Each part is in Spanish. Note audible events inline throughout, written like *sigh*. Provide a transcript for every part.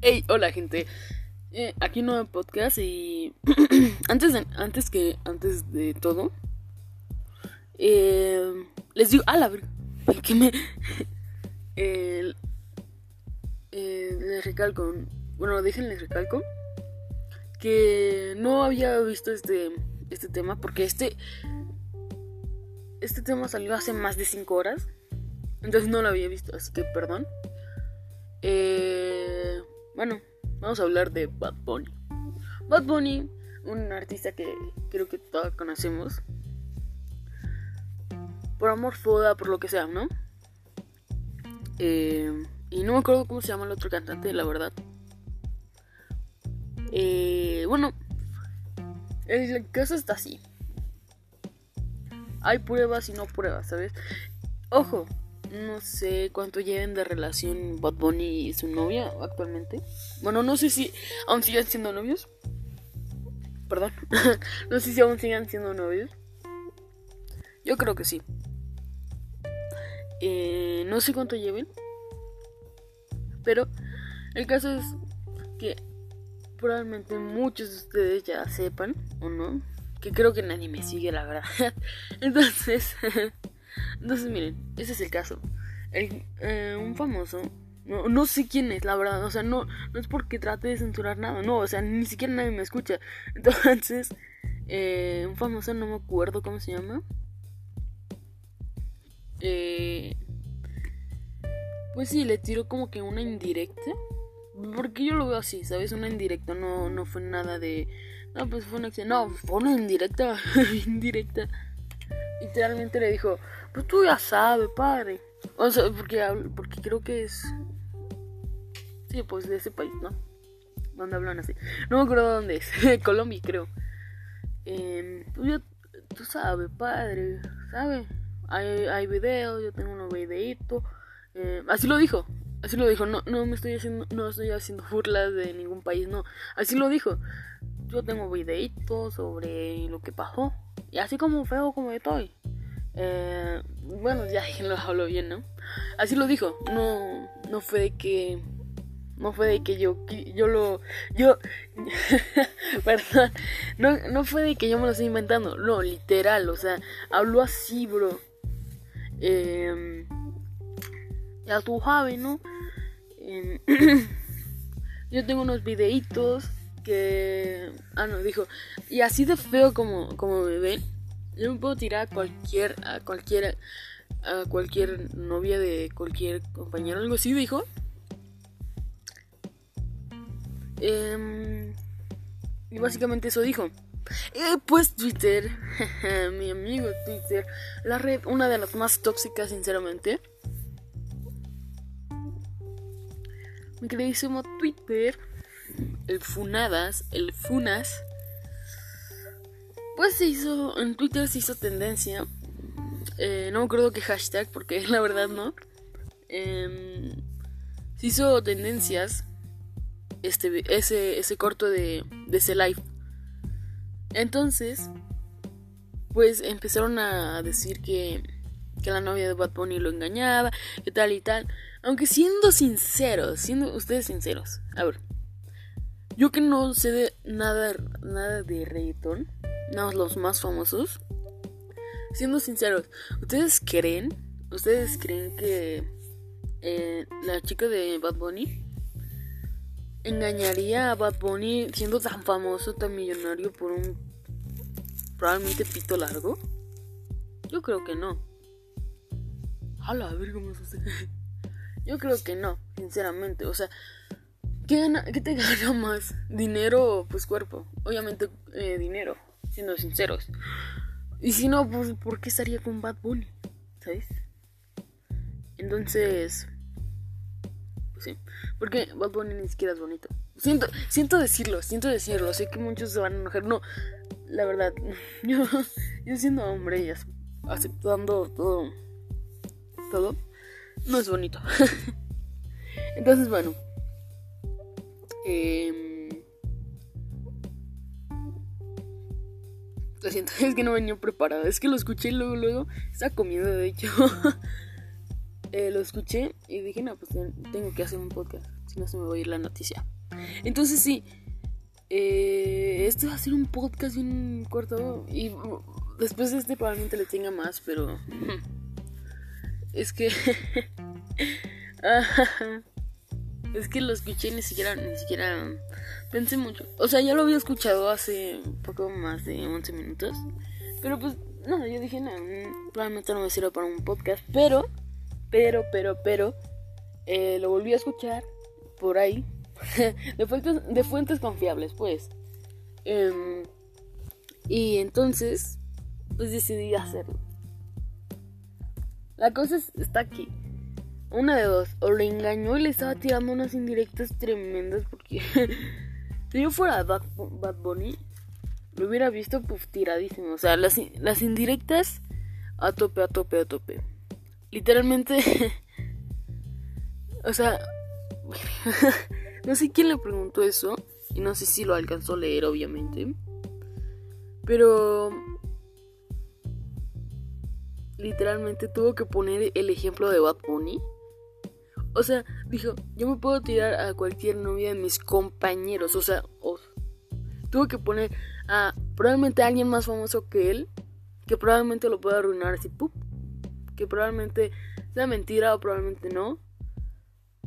Hey, hola gente. Eh, aquí un nuevo podcast y *clears throat* antes de, antes que antes de todo eh, les digo, a la que me *laughs* eh, les recalco, bueno, déjenles recalco que no había visto este este tema porque este este tema salió hace más de 5 horas. Entonces no lo había visto, así que perdón. Eh, bueno, vamos a hablar de Bad Bunny. Bad Bunny, un artista que creo que todos conocemos. Por amor foda, por lo que sea, ¿no? Eh, y no me acuerdo cómo se llama el otro cantante, la verdad. Eh, bueno, el caso está así. Hay pruebas y no pruebas, ¿sabes? Ojo, no sé cuánto lleven de relación Bad Bunny y su novia actualmente. Bueno, no sé si aún siguen siendo novios. Perdón. *laughs* no sé si aún siguen siendo novios. Yo creo que sí. Eh, no sé cuánto lleven. Pero el caso es que probablemente muchos de ustedes ya sepan o no. Que creo que nadie me sigue, la verdad. *laughs* Entonces... *laughs* Entonces, miren, ese es el caso. Eh, un famoso, no, no, sé quién es, la verdad. O sea, no, no es porque trate de censurar nada. No, o sea, ni siquiera nadie me escucha. *laughs* Entonces, eh, un famoso, no me acuerdo cómo se llama. Eh, pues sí, le tiró como que una indirecta. Porque yo lo veo así, ¿sabes? Una indirecta, no, no fue nada de... No, pues fue una. No, fue una indirecta. *laughs* indirecta. Literalmente le dijo, pues tú ya sabes, padre. O sea, porque, porque creo que es... Sí, pues de ese país, ¿no? Donde hablan así. No me acuerdo dónde es. *laughs* Colombia, creo. Eh, tú, ya, tú sabes, padre. ¿Sabes? Hay, hay videos, yo tengo unos videitos. Eh, así lo dijo. Así lo dijo. No, no me estoy haciendo, no estoy haciendo *laughs* burlas de ningún país, no. Así lo dijo. Yo tengo videitos sobre lo que pasó. Y así como feo como estoy. Eh, bueno, ya *laughs* lo hablo bien, ¿no? Así lo dijo. No, no fue de que. No fue de que yo, yo lo, yo, *laughs* perdón, no, no fue de que yo me lo estoy inventando, no, literal, o sea, habló así, bro. Eh, ya tú sabes, ¿no? Eh, *clears throat* yo tengo unos videitos que, ah, no, dijo, y así de feo como, como me ven, yo me puedo tirar a cualquier, a cualquier, a cualquier novia de cualquier compañero, algo así dijo. Em, y básicamente eso dijo. Eh, pues Twitter, *laughs* mi amigo Twitter, la red, una de las más tóxicas, sinceramente. Mi queridísimo Twitter, el Funadas, el Funas, pues se hizo, en Twitter se hizo tendencia. Eh, no me acuerdo qué hashtag, porque *laughs* la verdad no. Em, se hizo tendencias este, ese, ese corto de, de ese live. Entonces, pues empezaron a decir que, que la novia de Bad Bunny lo engañaba, que tal y tal. Aunque siendo sinceros, siendo ustedes sinceros, a ver, yo que no sé de nada, nada de reggaeton, no, los más famosos. Siendo sinceros, ¿ustedes creen? ¿Ustedes creen que eh, la chica de Bad Bunny engañaría a Bad Bunny siendo tan famoso, tan millonario por un probablemente pito largo? Yo creo que no. A la verga, *laughs* Yo creo que no, sinceramente. O sea, ¿qué, qué te *laughs* gana más? ¿Dinero o pues cuerpo? Obviamente eh, dinero siendo sinceros. Y si no, pues, ¿por qué estaría con Bad Bunny? ¿Sabes? Entonces, pues sí, porque Bad Bunny ni siquiera es bonito. Siento, siento decirlo, siento decirlo. Sé que muchos se van a enojar. No, la verdad, *laughs* yo, yo siendo hombre y aceptando todo, todo, no es bonito. *laughs* Entonces, bueno, eh, Lo siento, *laughs* es que no venía preparado. Es que lo escuché luego, luego. Estaba comiendo, de hecho. *laughs* eh, lo escuché y dije, no, pues tengo que hacer un podcast. si no se me va a ir la noticia. Entonces sí, eh, este va a ser un podcast bien corto y después de este probablemente le tenga más, pero es que *laughs* es que lo escuché ni siquiera ni siquiera pensé mucho. O sea, ya lo había escuchado hace un poco más de 11 minutos, pero pues no, yo dije, no, mm, probablemente no me sirve para un podcast, pero pero pero pero eh, lo volví a escuchar por ahí *laughs* de, fuentes, de fuentes confiables, pues. Em, y entonces, pues decidí hacerlo. La cosa está aquí. Una de dos. O le engañó y le estaba tirando unas indirectas tremendas porque *laughs* si yo fuera Bad, Bad Bunny, lo hubiera visto pues tiradísimo. O sea, las, las indirectas a tope, a tope, a tope. Literalmente. *laughs* o sea... *laughs* No sé quién le preguntó eso. Y no sé si lo alcanzó a leer, obviamente. Pero... Literalmente tuvo que poner el ejemplo de Bad Bunny. O sea, dijo, yo me puedo tirar a cualquier novia de mis compañeros. O sea, tuvo que poner a probablemente a alguien más famoso que él. Que probablemente lo pueda arruinar así, ¡pup! Que probablemente sea mentira o probablemente no.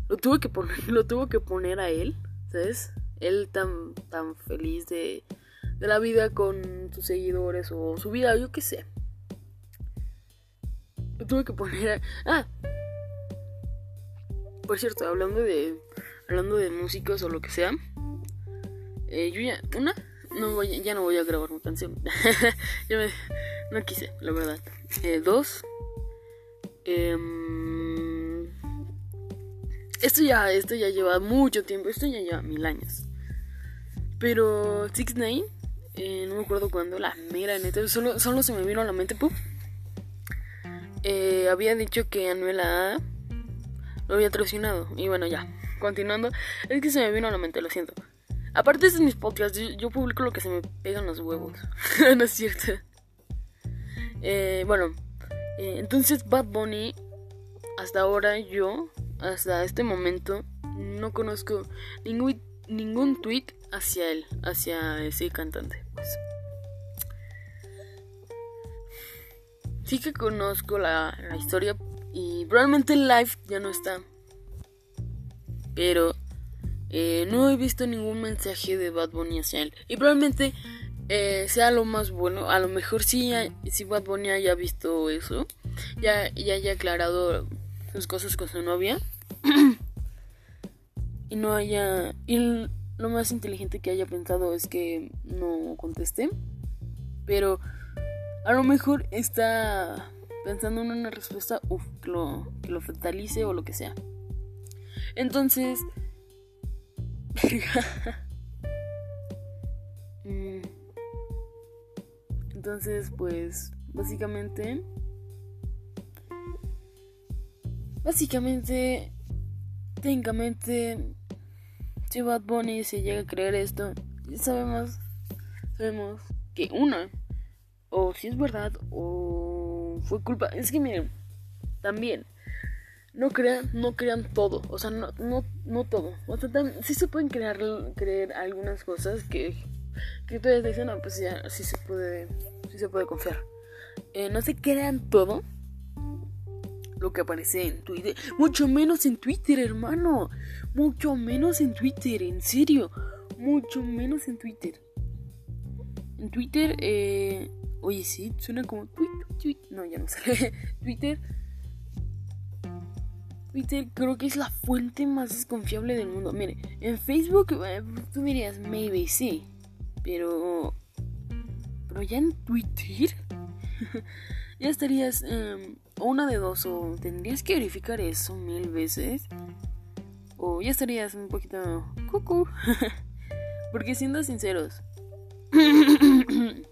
Lo tuvo que poner, *laughs* lo tuvo que poner a él, ¿sabes? Él tan, tan feliz de, de la vida con sus seguidores o su vida, yo qué sé. Lo tuve que poner a... Ah. Por cierto, hablando de hablando de músicos o lo que sea, eh, yo ya una no voy, ya no voy a grabar una canción. *laughs* ya me, no quise, la verdad. Eh, dos. Eh, esto ya, esto ya lleva mucho tiempo, esto ya lleva mil años. Pero Six Nine, eh, no me acuerdo cuándo, la mera neta, solo, solo se me vino a la mente. Eh, había dicho que Anuela lo había traicionado. Y bueno, ya, continuando, es que se me vino a la mente, lo siento. Aparte de mis podcasts, yo, publico lo que se me pegan los huevos. *laughs* no es cierto. Eh, bueno, entonces Bad Bunny, hasta ahora yo hasta este momento no conozco ningún, ningún tweet hacia él, hacia ese cantante. Pues. Sí que conozco la, historia y probablemente el live ya no está. Pero eh, no he visto ningún mensaje de Bad Bunny hacia él. Y probablemente eh, sea lo más bueno. A lo mejor sí, si Bad Bunny haya visto eso, ya, ya haya aclarado sus cosas con su novia. *clears throat* y no haya... Y lo más inteligente que haya pensado es que no contesté. Pero a lo mejor está pensando en una respuesta uf, que, lo, que lo fatalice o lo que sea. Entonces... *laughs* Mm. Entonces, pues, básicamente... Básicamente técnicamente, si Bad Bunny se llega a creer esto, sabemos, sabemos que una, o si es verdad, o fue culpa. Es que miren, también, no crean, no crean todo, o sea, no, no, no todo. O sea, sí se pueden crear, creer algunas cosas que, que ustedes dicen, no, pues ya, sí se puede, sí se puede confiar. Eh, no se crean todo lo que aparece en Twitter. Mucho menos en Twitter, hermano. Mucho menos en Twitter, en serio. Mucho menos en Twitter. En Twitter, eh... Oye, sí, suena como tweet, tweet. No, ya no sale. *laughs* Twitter. Twitter creo que es la fuente más desconfiable del mundo. Mire, en Facebook eh, tú dirías, maybe sí. Pero... Pero ya en Twitter... *laughs* ya estarías... Em, una de dos, o tendrías que verificar eso mil veces, o ya estarías un poquito cucu. *laughs* Porque siendo sinceros, *clears throat* *coughs*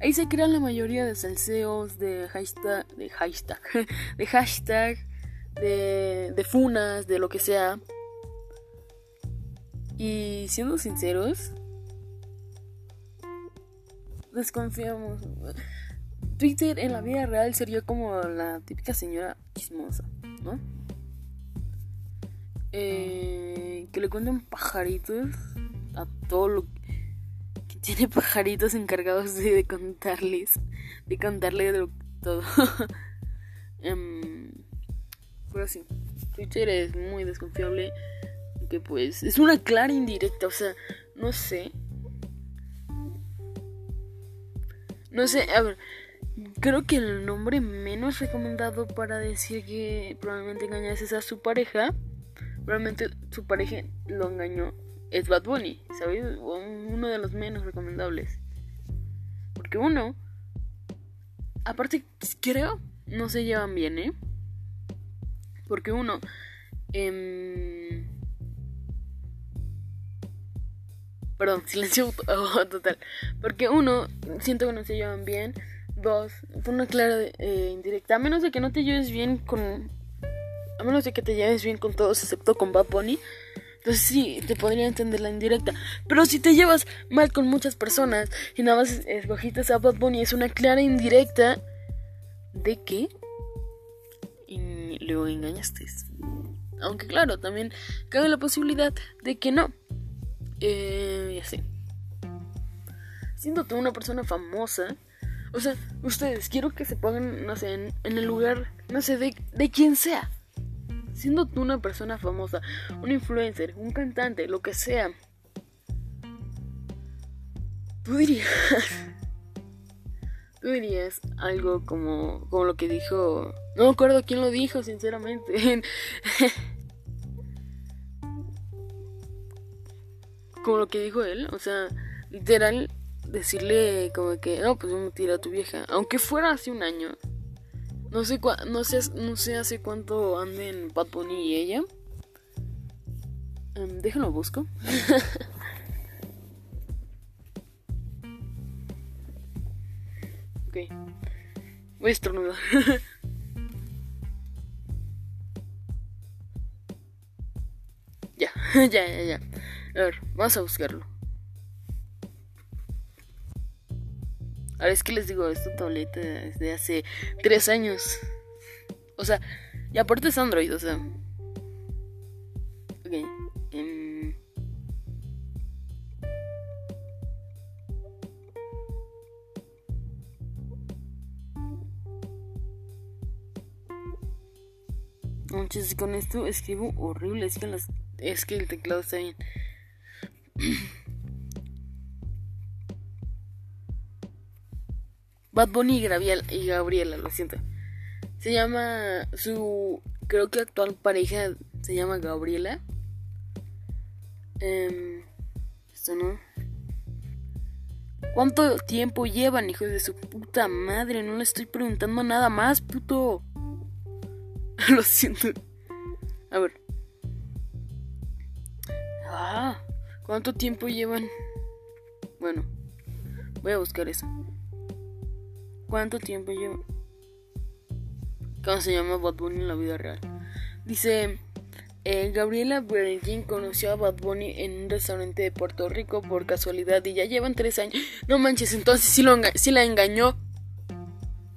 ahí se crean la mayoría de salseos, de hashtag, de hashtag, *laughs* de hashtag, de, funas, de lo que sea. Y siendo sinceros, desconfiamos. Twitter en la vida real sería como la típica señora chismosa, ¿no? eh, que le cuenten pajaritos a todo lo que tiene pajaritos encargados de, contarles, de contarle de todo. um, *laughs* pero sí, Twitter es muy desconfiable, que pues es una clara indirecta, o sea, no sé. No sé, a ver, creo que el nombre menos recomendado para decir que probablemente engañas a su pareja, probablemente su pareja lo engañó, es Bad Bunny, ¿sabes? Uno de los menos recomendables. Porque uno, aparte, creo, no se llevan bien, ¿eh? Porque uno, eh, Perdón, *laughs* silencio total. Porque uno, siento que no se llevan bien. Dos, una clara eh, indirecta. A menos de que no te lleves bien con. A menos de que te lleves bien con todos, excepto con Bad Bunny. Entonces sí, te podría entender la indirecta. Pero si te llevas mal con muchas personas y nada más escogiste a Bad Bunny, es una clara indirecta de que y luego engañaste. Aunque claro, también cabe la posibilidad de que no. Eh, y así. Siendo tú una persona famosa, o sea, ustedes quiero que se pongan, no sé, en, el lugar, no sé, de, de quien sea. Siendo tú una persona famosa, un influencer, un cantante, lo que sea. Tú dirías. *laughs* Tú dirías algo como, como lo que dijo. No me acuerdo quién lo dijo, sinceramente. *laughs* como lo que dijo él, o sea, literal decirle como que, no, pues me tira a tu vieja, aunque fuera hace un año. No sé no sé no sé hace cuánto anden Bad y ella. Um, déjenlo busco. *laughs* ok. Voy a estornudar. *laughs* ya, *laughs* ya, ya, ya. A ver, vamos a buscarlo. A ver, es que les digo, esta tableta desde hace tres años. O sea, y aparte es Android, o sea. Ok. Um... con esto escribo horrible. Es que, las, es que el teclado está bien. Bad Bunny y Gabriela, y Gabriela, lo siento. Se llama su creo que actual pareja se llama Gabriela. Eh, esto no. ¿Cuánto tiempo llevan, hijos de su puta madre? No le estoy preguntando nada más, puto. *laughs* Lo siento. A ver. Ah. ¿Cuánto tiempo llevan? Bueno, voy a buscar eso. ¿Cuánto tiempo llevan? ¿Cómo se llama Bad Bunny en la vida real? Dice, eh, Gabriela Berengin conoció a Bad Bunny en un restaurante de Puerto Rico por casualidad y ya llevan tres años. No manches, entonces sí, lo sí la engañó.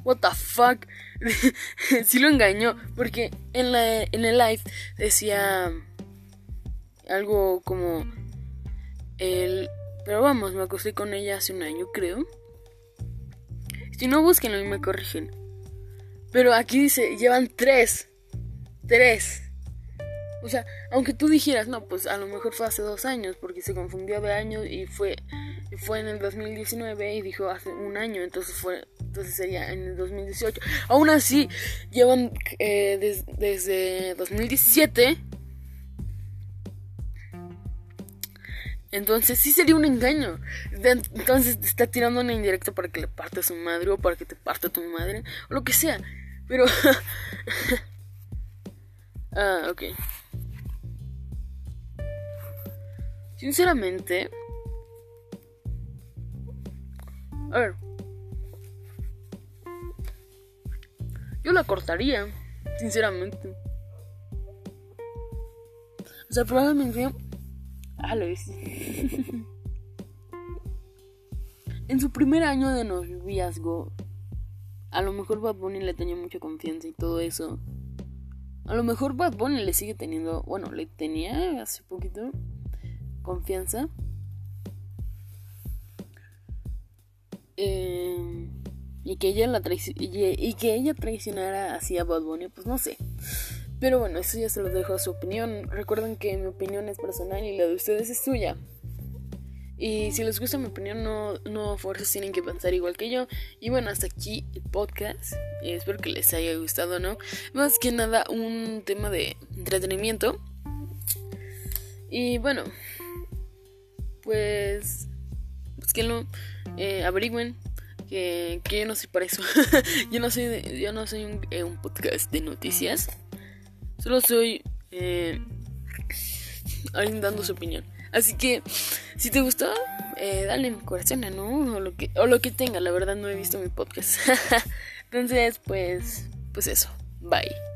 What the fuck? *laughs* sí lo engañó. Porque en, la, en el live decía algo como el, pero vamos, me acosté con ella hace un año, creo. Si no, búsquenlo y me corrigen. Pero aquí dice, llevan tres. Tres. O sea, aunque tú dijeras, no, pues a lo mejor fue hace dos años, porque se confundió de año y fue, fue en el 2019 y dijo hace un año, entonces fue, entonces sería en el 2018. Aún así, llevan eh, desde 2017 Entonces sí sería un engaño. Entonces te está tirando una indirecta para que le parte a su madre o para que te parte a tu madre o lo que sea. Pero... *laughs* ah, ok. Sinceramente... A ver. Yo la cortaría, sinceramente. O sea, probablemente Ah, *laughs* en su primer año de noviazgo, a lo mejor Bad Bunny le tenía mucha confianza y todo eso. A lo mejor Bad Bunny le sigue teniendo, bueno, le tenía hace poquito confianza. Eh, y que ella la y, que ella traicionara así a Bad Bunny, pues no sé. Pero bueno, eso ya se lo dejo a su opinión. Recuerden que mi opinión es personal y la de ustedes es suya. Y si les gusta mi opinión, no, no fuerzas tienen que pensar igual que yo. Y bueno, hasta aquí el podcast. Espero que les haya gustado, ¿no? Más que nada, un tema de entretenimiento. Y bueno, pues, pues que no, eh, averigüen que, que, yo no soy para eso. *laughs* yo no soy, yo no soy un, eh, un, podcast de noticias. Solo soy eh, alguien dando su opinión. Así que, si te gustó, eh, dale mi corazón, ¿no? O lo, que, o lo que tenga, la verdad no he visto mi podcast. *laughs* Entonces, pues, pues eso. Bye.